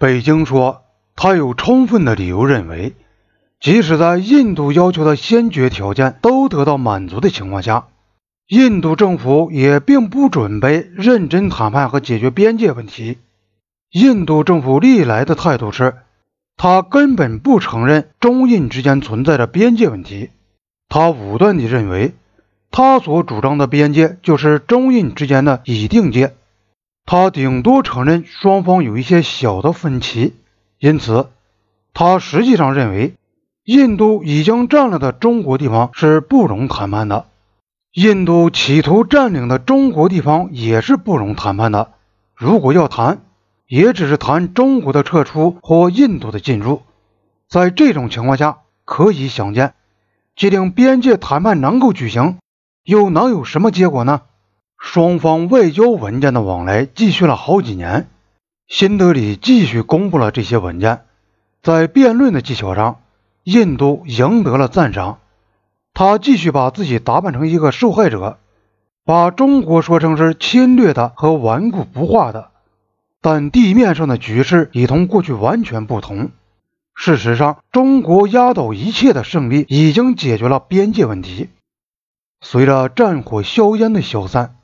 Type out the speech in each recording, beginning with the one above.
北京说，他有充分的理由认为，即使在印度要求的先决条件都得到满足的情况下，印度政府也并不准备认真谈判和解决边界问题。印度政府历来的态度是，他根本不承认中印之间存在着边界问题。他武断地认为，他所主张的边界就是中印之间的已定界。他顶多承认双方有一些小的分歧，因此他实际上认为印度已经占了的中国地方是不容谈判的。印度企图占领的中国地方也是不容谈判的。如果要谈，也只是谈中国的撤出或印度的进入。在这种情况下，可以想见，既定边界谈判能够举行，又能有什么结果呢？双方外交文件的往来继续了好几年，新德里继续公布了这些文件。在辩论的技巧上，印度赢得了赞赏。他继续把自己打扮成一个受害者，把中国说成是侵略的和顽固不化的。但地面上的局势已同过去完全不同。事实上，中国压倒一切的胜利已经解决了边界问题。随着战火硝烟的消散。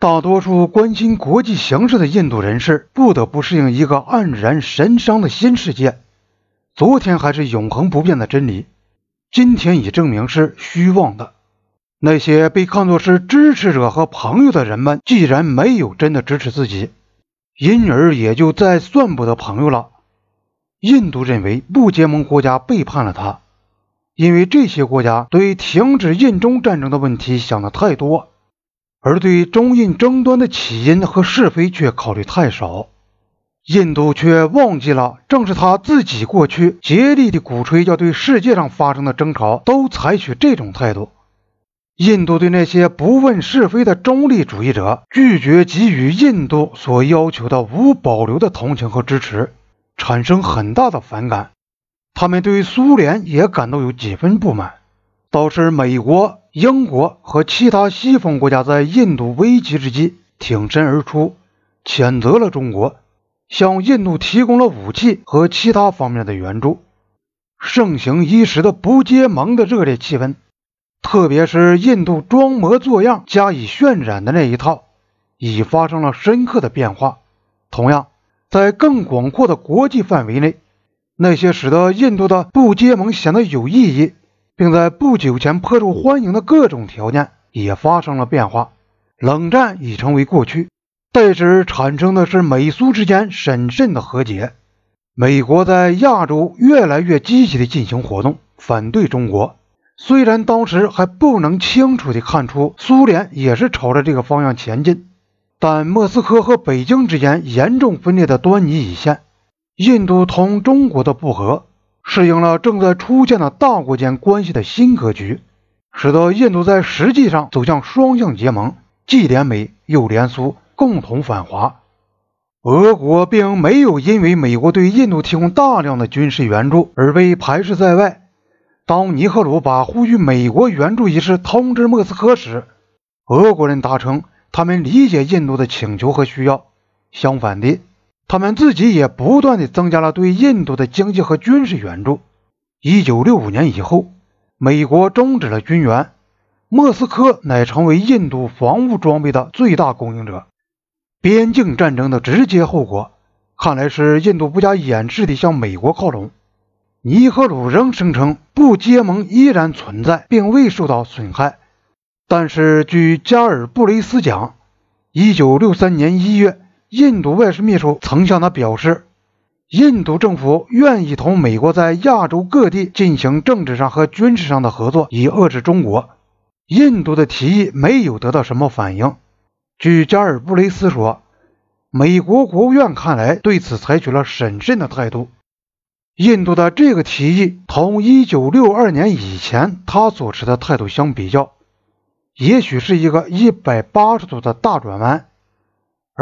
大多数关心国际形势的印度人士不得不适应一个黯然神伤的新世界。昨天还是永恒不变的真理，今天已证明是虚妄的。那些被看作是支持者和朋友的人们，既然没有真的支持自己，因而也就再算不得朋友了。印度认为不结盟国家背叛了他，因为这些国家对停止印中战争的问题想的太多。而对中印争端的起因和是非却考虑太少，印度却忘记了，正是他自己过去竭力的鼓吹，要对世界上发生的争吵都采取这种态度。印度对那些不问是非的中立主义者，拒绝给予印度所要求的无保留的同情和支持，产生很大的反感。他们对苏联也感到有几分不满，倒是美国。英国和其他西方国家在印度危机之际挺身而出，谴责了中国，向印度提供了武器和其他方面的援助。盛行一时的不结盟的热烈气氛，特别是印度装模作样加以渲染的那一套，已发生了深刻的变化。同样，在更广阔的国际范围内，那些使得印度的不结盟显得有意义。并在不久前颇受欢迎的各种条件也发生了变化，冷战已成为过去，代之产生的是美苏之间审慎的和解。美国在亚洲越来越积极地进行活动，反对中国。虽然当时还不能清楚地看出苏联也是朝着这个方向前进，但莫斯科和北京之间严重分裂的端倪已现。印度同中国的不和。适应了正在出现的大国间关系的新格局，使得印度在实际上走向双向结盟，既联美又联苏，共同反华。俄国并没有因为美国对印度提供大量的军事援助而被排斥在外。当尼赫鲁把呼吁美国援助一事通知莫斯科时，俄国人答称他们理解印度的请求和需要。相反的。他们自己也不断地增加了对印度的经济和军事援助。一九六五年以后，美国终止了军援，莫斯科乃成为印度防务装备的最大供应者。边境战争的直接后果，看来是印度不加掩饰地向美国靠拢。尼赫鲁仍声称不结盟依然存在，并未受到损害。但是，据加尔布雷斯讲，一九六三年一月。印度外事秘书曾向他表示，印度政府愿意同美国在亚洲各地进行政治上和军事上的合作，以遏制中国。印度的提议没有得到什么反应。据加尔布雷斯说，美国国务院看来对此采取了审慎的态度。印度的这个提议同1962年以前他所持的态度相比较，也许是一个180度的大转弯。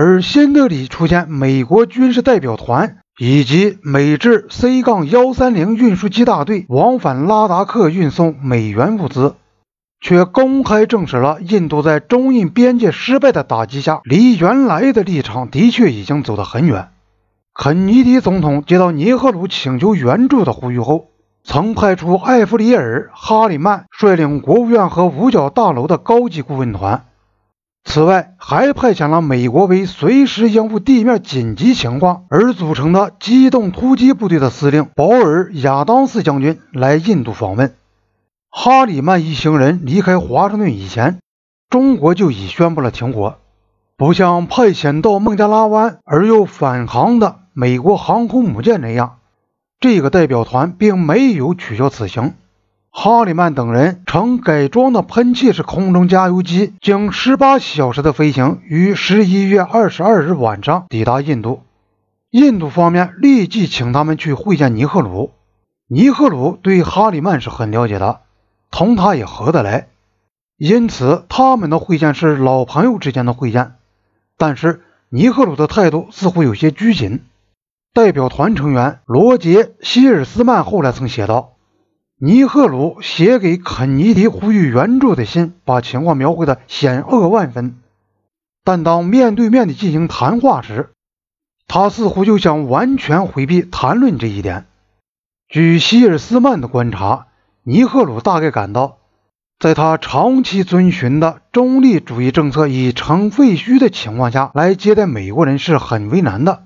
而新德里出现美国军事代表团以及美制 C- 杠幺三零运输机大队往返拉达克运送美元物资，却公开证实了印度在中印边界失败的打击下，离原来的立场的确已经走得很远。肯尼迪总统接到尼赫鲁请求援助的呼吁后，曾派出艾弗里尔·哈里曼率领国务院和五角大楼的高级顾问团。此外，还派遣了美国为随时应付地面紧急情况而组成的机动突击部队的司令保尔·亚当斯将军来印度访问。哈里曼一行人离开华盛顿以前，中国就已宣布了停火，不像派遣到孟加拉湾而又返航的美国航空母舰那样，这个代表团并没有取消此行。哈里曼等人乘改装的喷气式空中加油机，经十八小时的飞行，于十一月二十二日晚上抵达印度。印度方面立即请他们去会见尼赫鲁。尼赫鲁对哈里曼是很了解的，同他也合得来，因此他们的会见是老朋友之间的会见。但是尼赫鲁的态度似乎有些拘谨。代表团成员罗杰·希尔斯曼后来曾写道。尼赫鲁写给肯尼迪呼吁援助的信，把情况描绘的险恶万分。但当面对面的进行谈话时，他似乎就想完全回避谈论这一点。据希尔斯曼的观察，尼赫鲁大概感到，在他长期遵循的中立主义政策已成废墟的情况下来接待美国人是很为难的。